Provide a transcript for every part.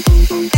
Thank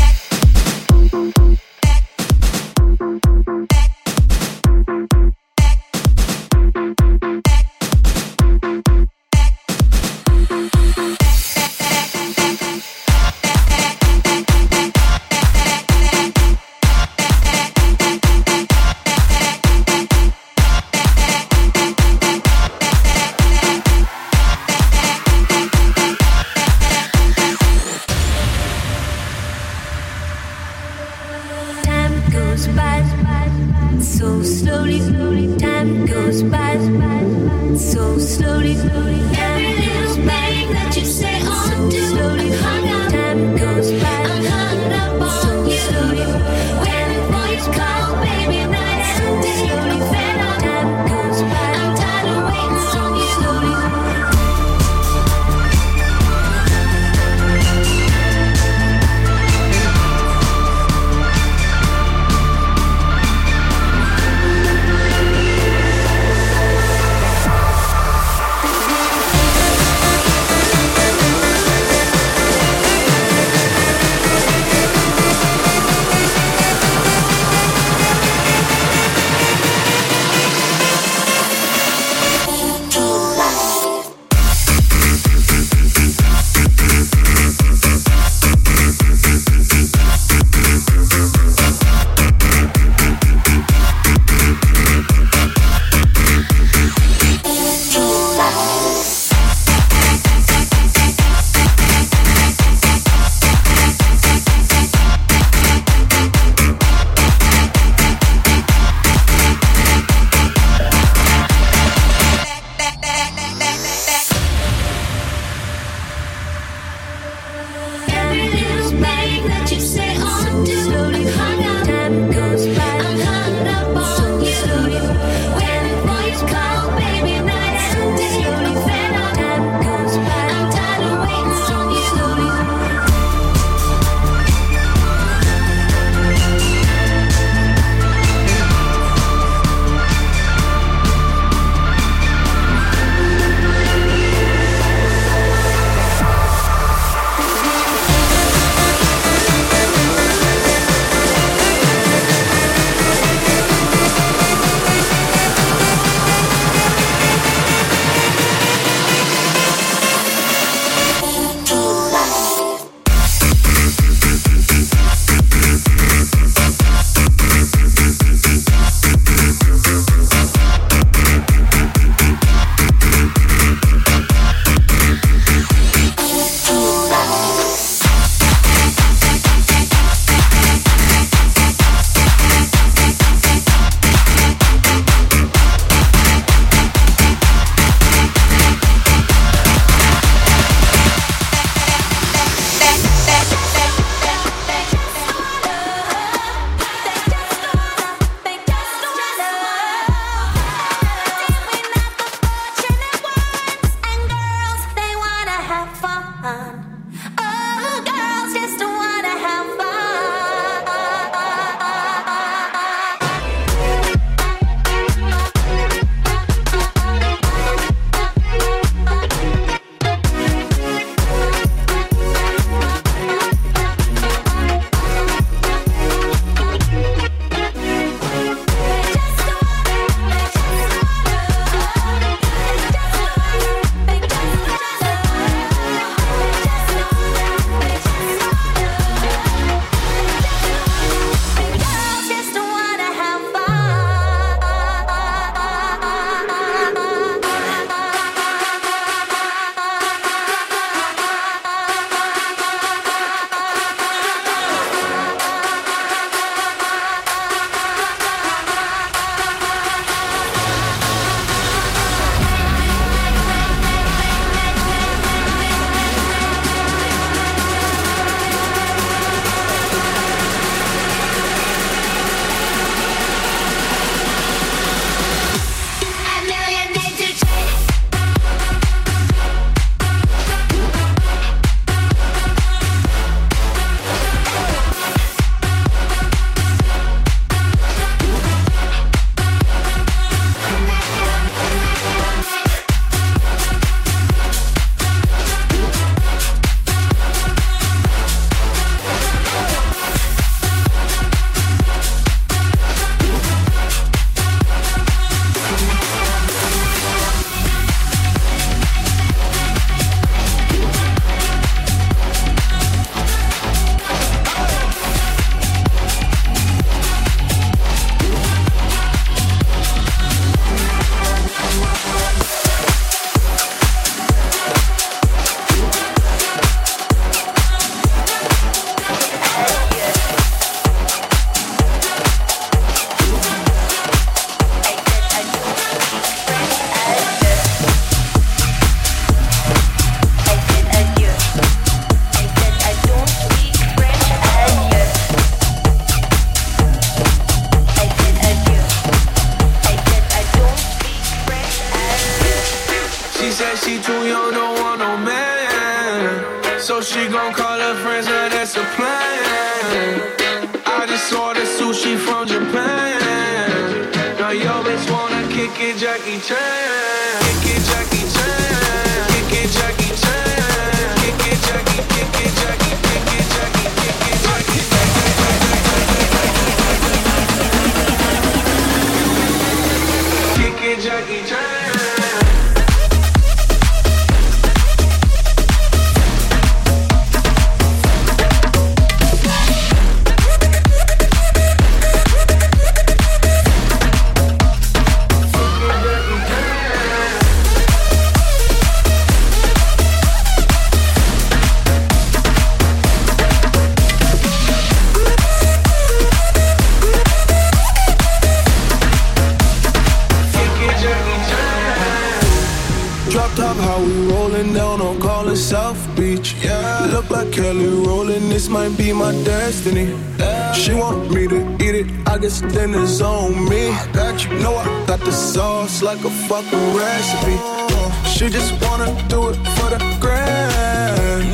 recipe. Uh, She just wanna do it for the grand.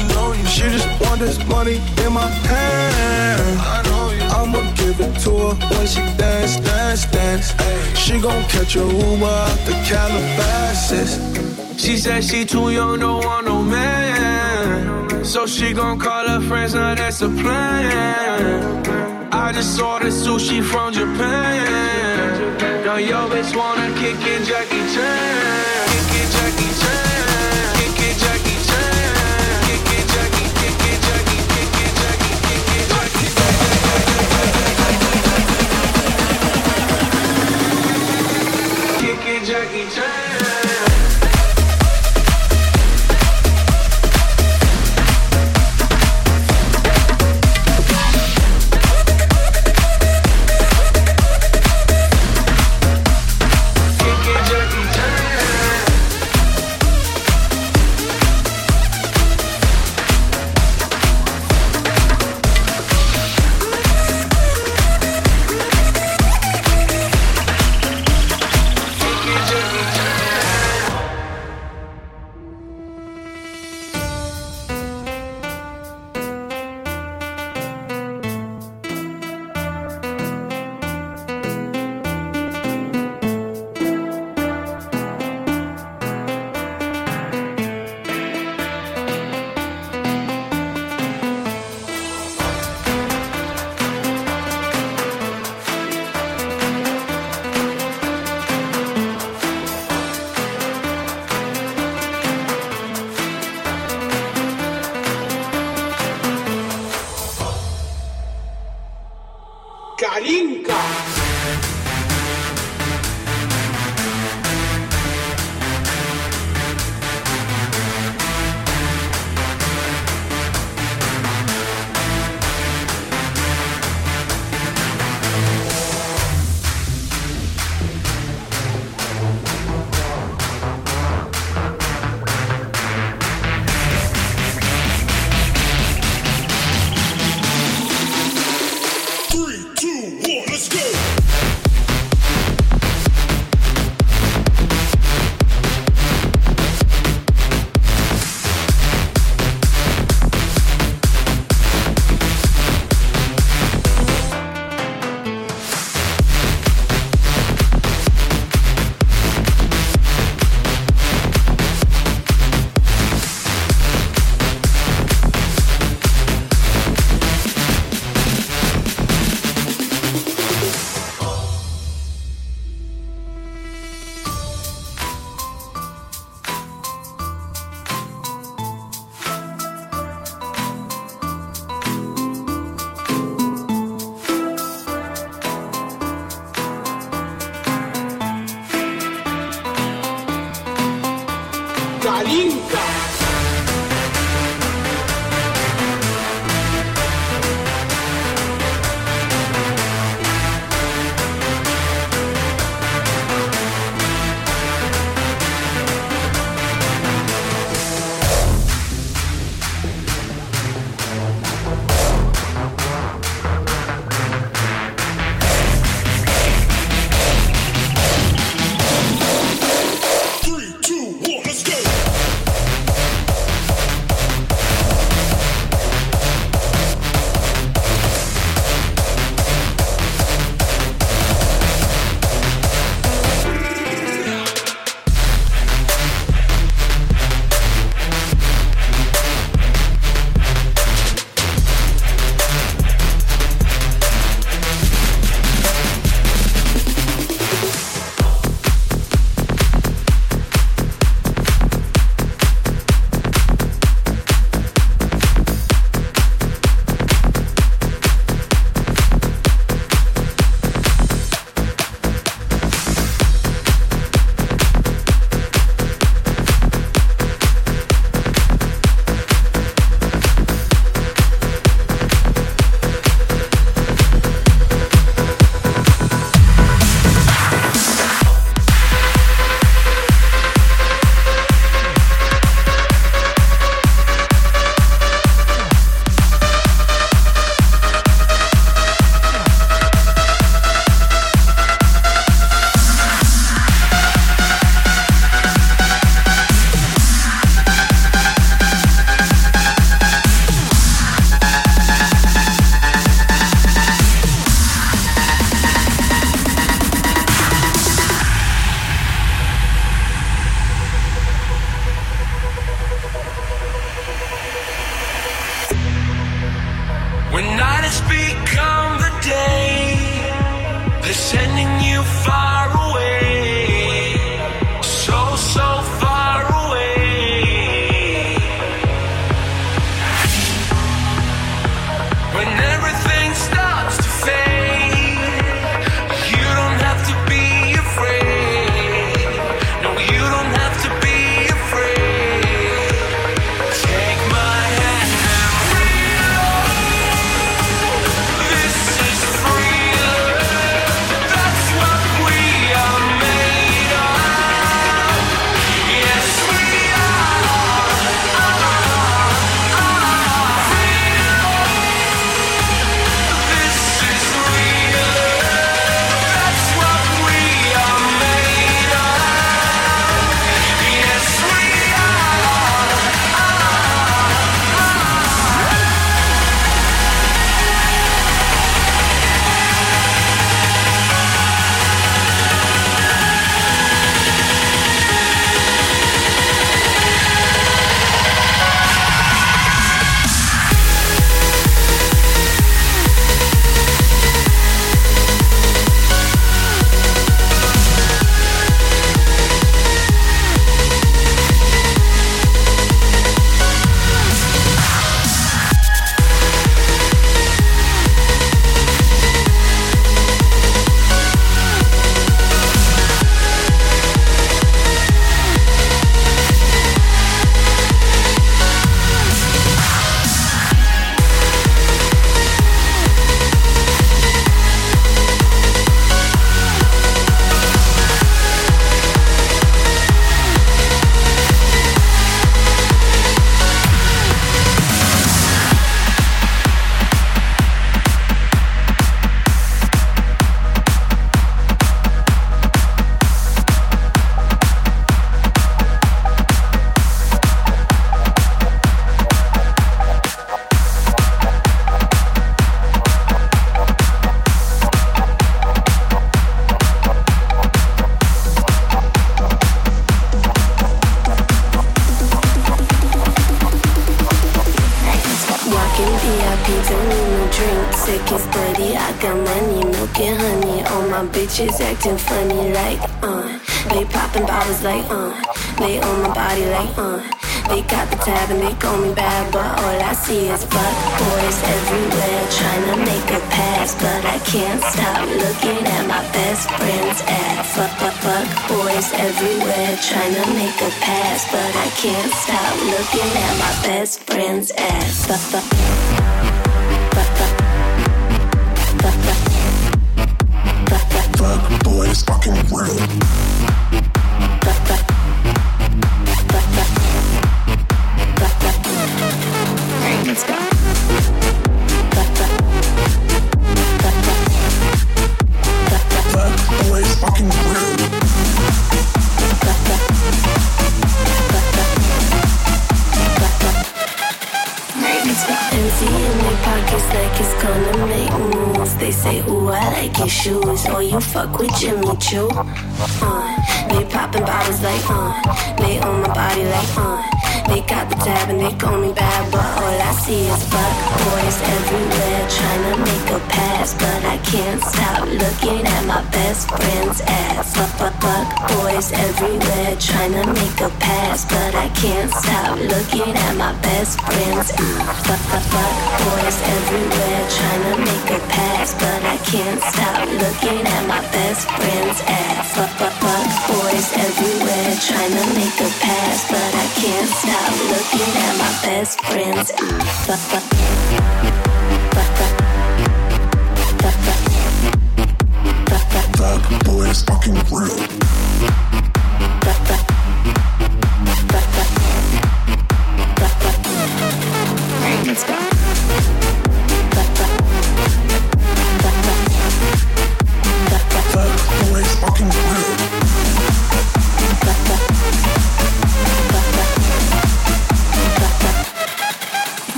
She just want this money in my hand. I'ma give it to her when she dance, dance, dance. She gon' catch a Uber out the Calabasas. She said she too young, don't want no man. So she gon' call her friends, now that's a plan. I just ordered sushi from Japan. Now yo bitch wanna kick it, Jackie Chan. Bitches acting funny like, uh. They popping bottles like, uh. They on my body like, uh. They got the tab and they call me bad, but all I see is fuck boys everywhere trying to make a pass, but I can't stop looking at my best friend's ass. Fuck, fuck, fuck boys everywhere trying to make a pass, but I can't stop looking at my best friend's ass. Fuck, fuck. Is fucking real. Your shoes. or you fuck with Jimmy Choo. Uh, they popping bottles like, uh. They on my body like, uh. They got the tab and they call me bad, but all I see is fuck boys everywhere trying to make a pass, but I can't stop looking at my best friend's ass. Fuck, fuck, fuck boys everywhere trying to make a pass, but I can't stop looking at my best friend's ass. Fuck, fuck, fuck boys everywhere trying to make a pass, but I can't stop looking at my best friend's ass. Fuck, boys everywhere trying to make a pass, but I can't stop looking at my best friends. Fuck, fuck. That boy is fucking real.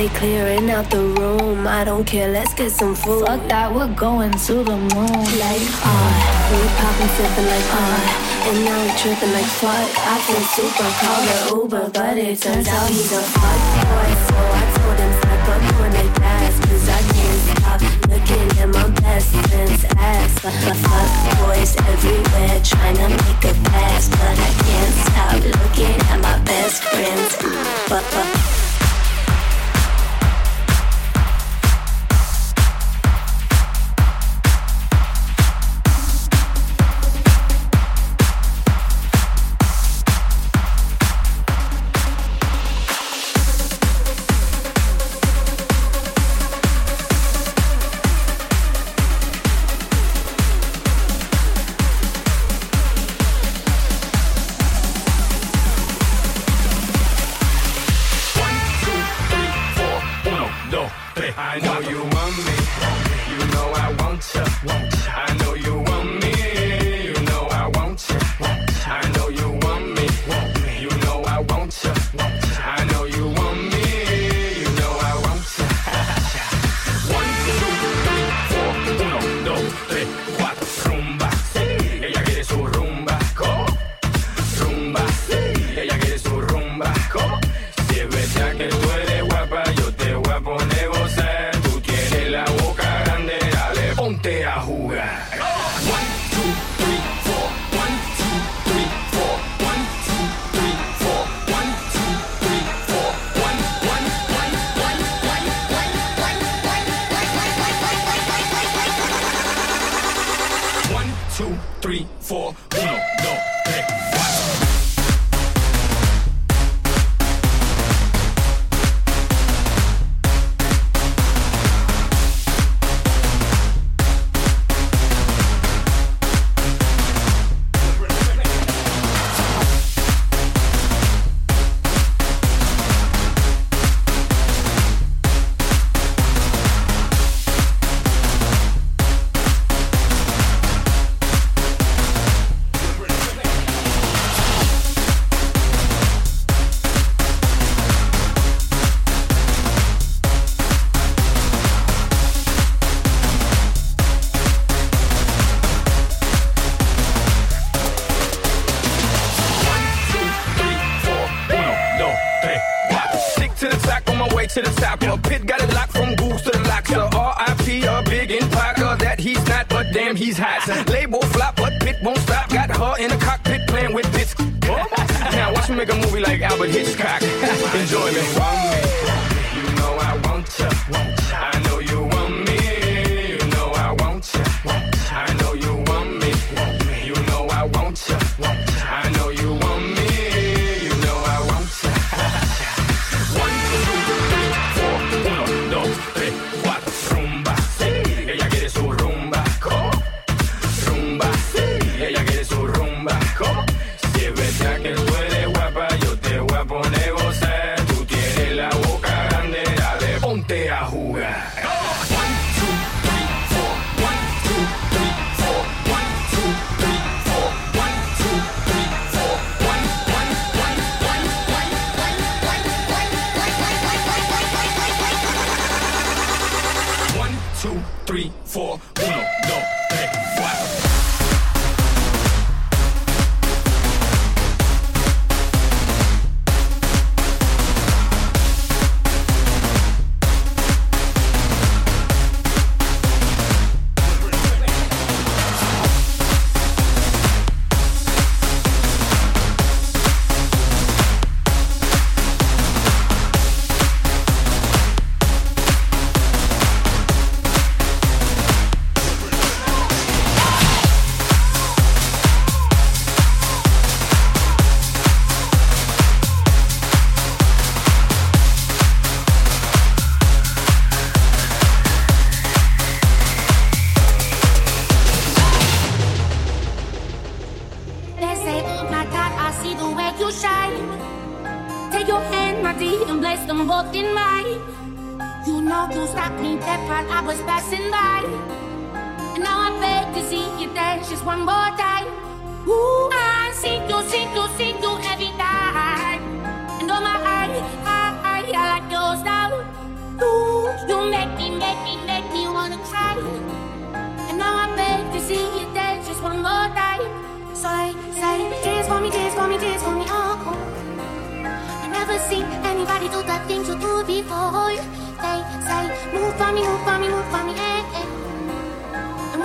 they clearing out the room. I don't care, let's get some food. Fuck that, we're going to the moon. Like ah, uh, we poppin' sippin' like ah. Uh, and now we trippin' like fuck. I feel super, call the Uber, but it turns out he's a fuck boy. So I told him step up on that gas, cause I can't stop looking at my best friend's ass. But the fuck boys everywhere trying to make a pass, but I can't stop looking at my best friend's. But, but,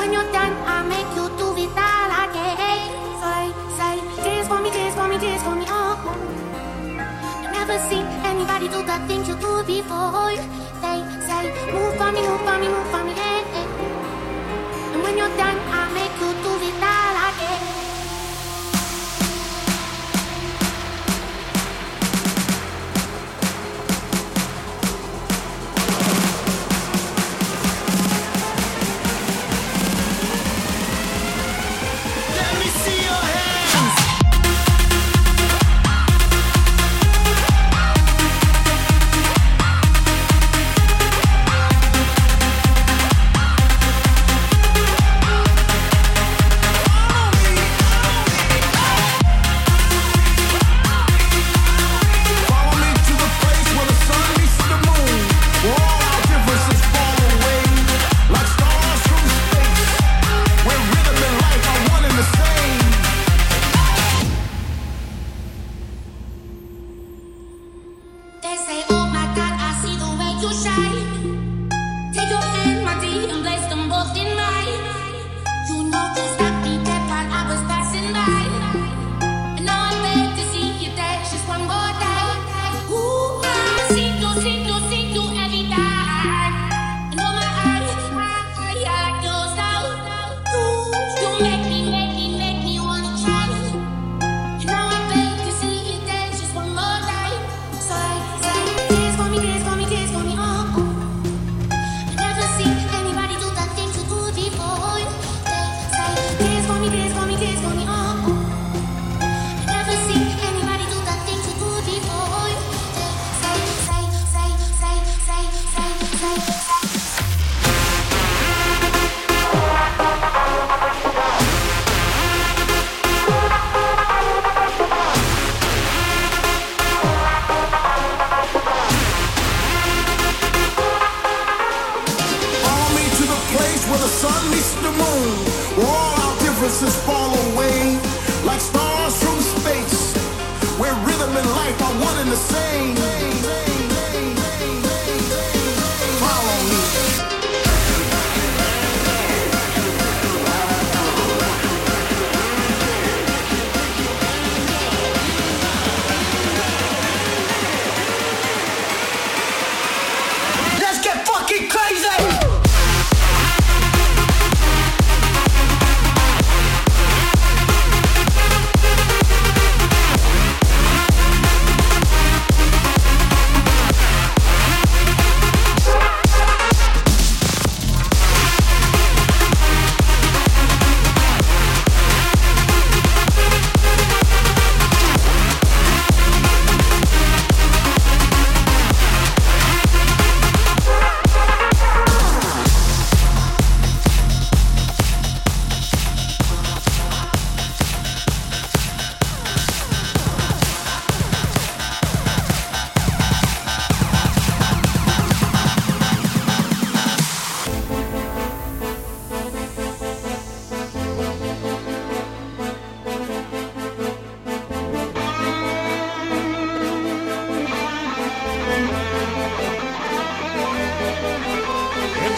when you're done, I'll make you do it all again. Say, say, dance for me, dance for me, dance for me. Oh, I've never seen anybody do the things you do before. They say, move for me, move for me, move for me. Hey, hey. And when you're done.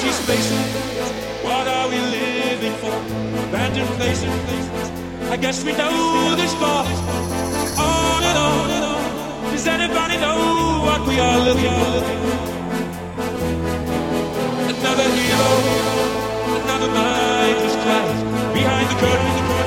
empty spaces. What are we living for? Abandoned places. I guess we know this score. On and on and on. Does anybody know what we are looking for? Another hero, another mindless class behind the curtain.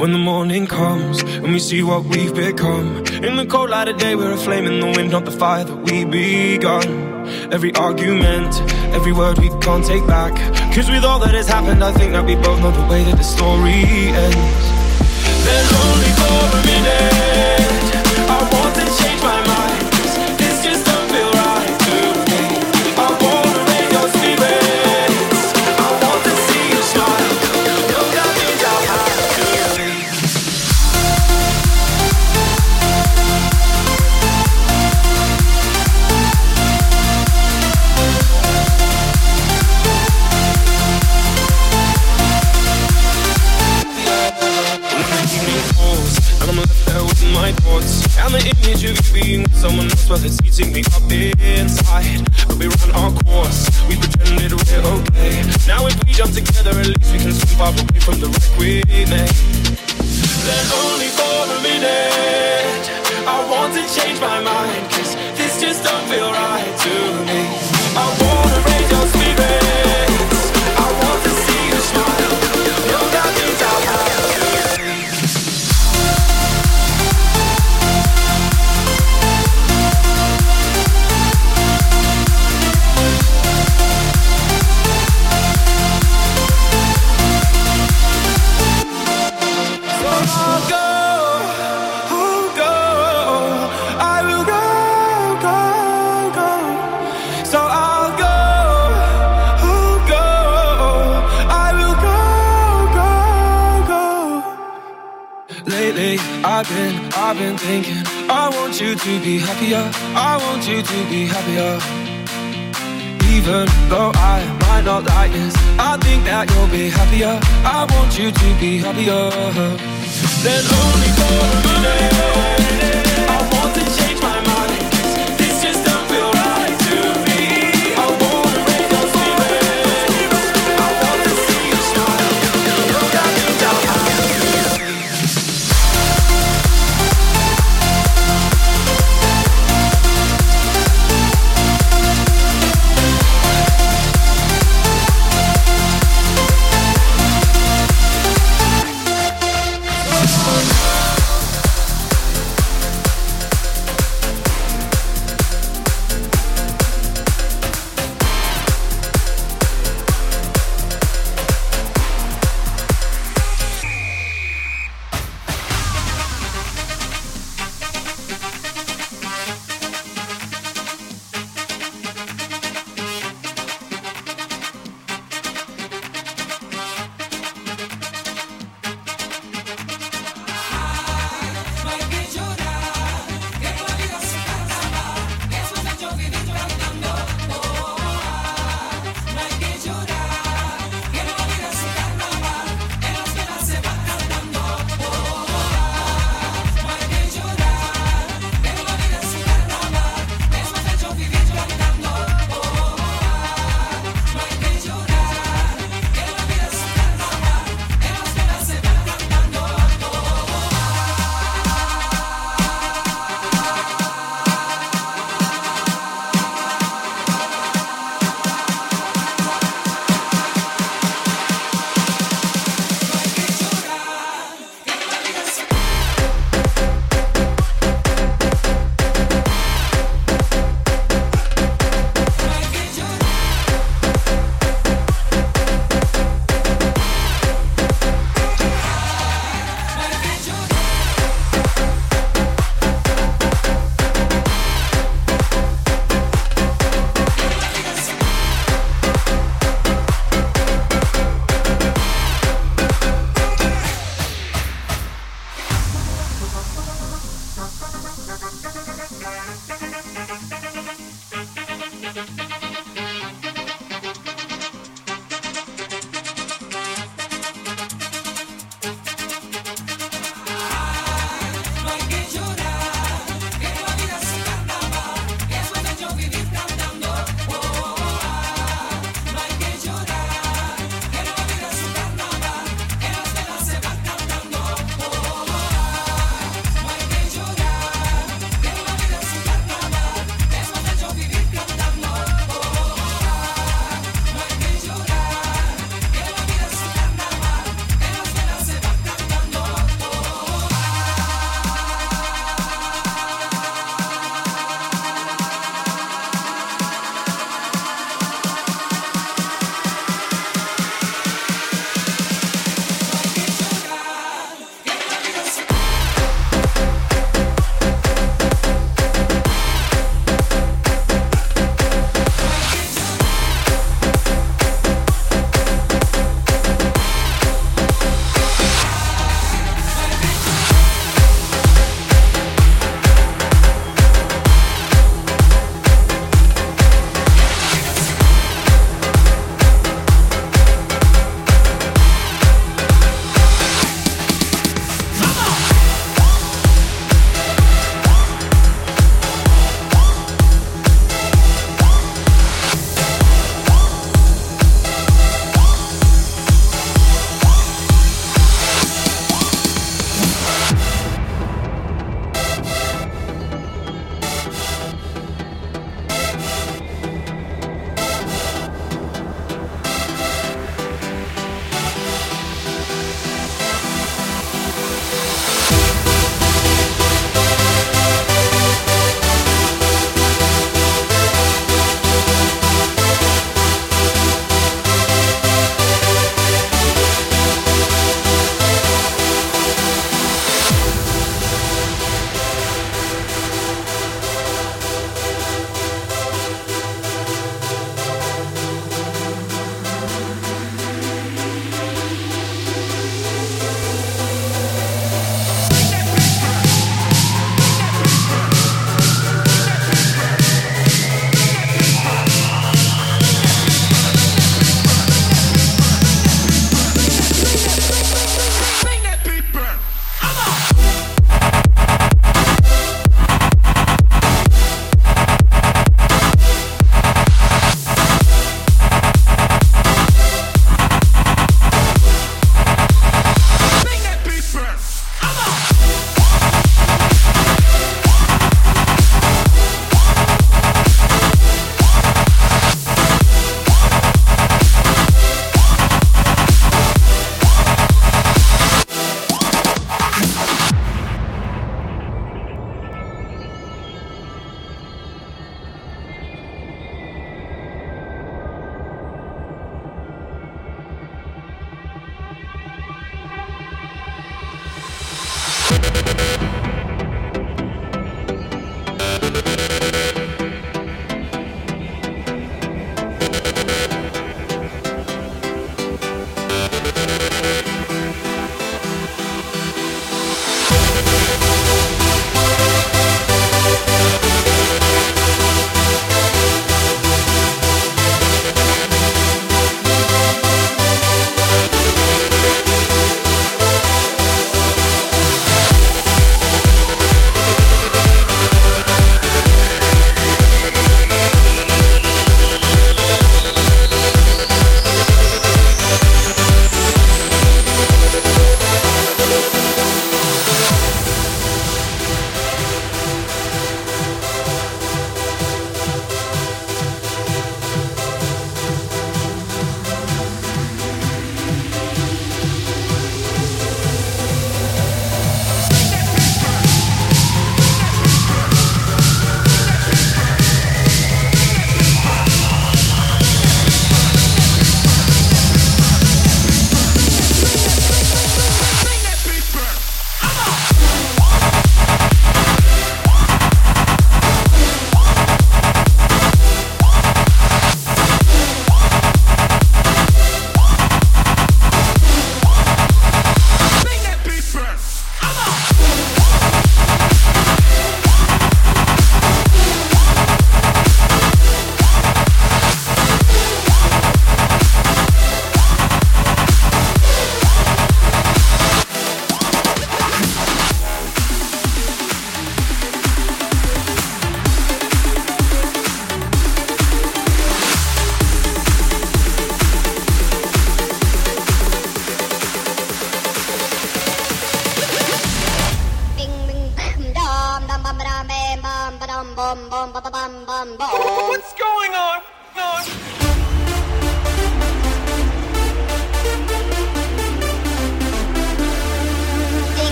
When the morning comes and we see what we've become. In the cold light of day, we're a flame in the wind, not the fire that we begun. Every argument, every word we can't take back. Cause with all that has happened, I think that we both know the way that the story ends. There's only to be happier. I want you to be happier. Even though I might not like this, I think that you'll be happier. I want you to be happier. Then only for a minute.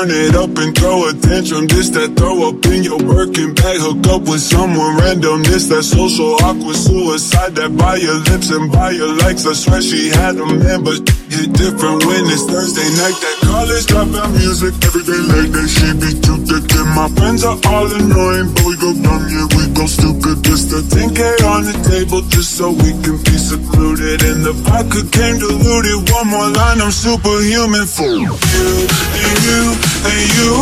Turn it up and throw a tantrum. This that throw up in your working bag. Hook up with someone random. This that social awkward suicide. That by your lips and by your likes. I swear she had a man, but hit different when it's Thursday night. That college dropout music every day late. That she be too thick. And my friends are all annoying, but we go dumb, yeah, we go stupid. Just a 10k on the table just so we can be secluded. And the vodka came diluted. One more line, I'm superhuman for you and you and you.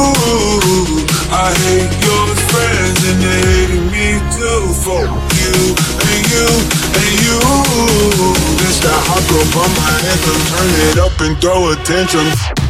I hate your friends and they hate me too for you and you and you. This that hot girl by my anthem. It up and throw attention.